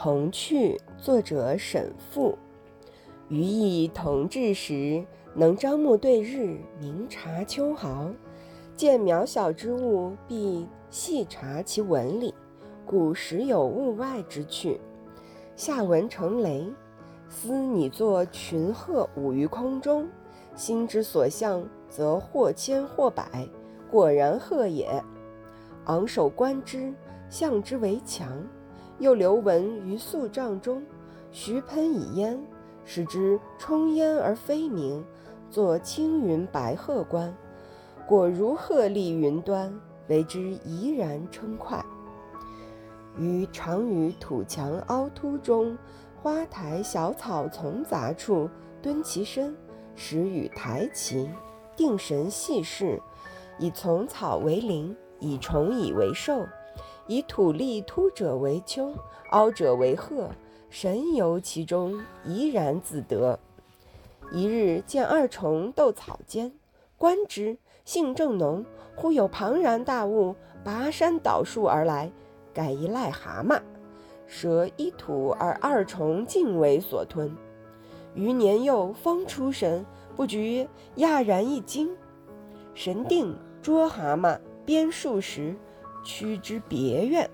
童趣，作者沈复。余意同治时，能张目对日，明察秋毫。见渺小之物，必细察其纹理，故时有物外之趣。下文成雷，思拟作群鹤舞于空中，心之所向，则或千或百，果然鹤也。昂首观之，象之为强。又留文于素帐中，徐喷以烟，使之冲烟而飞鸣，作青云白鹤观。果如鹤立云端，为之怡然称快。于常于土墙凹凸中，花台小草丛杂处，蹲其身，始与台齐，定神细视，以丛草为邻，以虫蚁为兽。以土立凸者为丘，凹者为壑，神游其中，怡然自得。一日见二虫斗草间，观之，性正浓。忽有庞然大物拔山倒树而来，盖一癞蛤蟆，蛇一吐而二虫尽为所吞。余年幼，方出神，不觉讶然一惊。神定捉蛤蟆，鞭数时。趋之别院。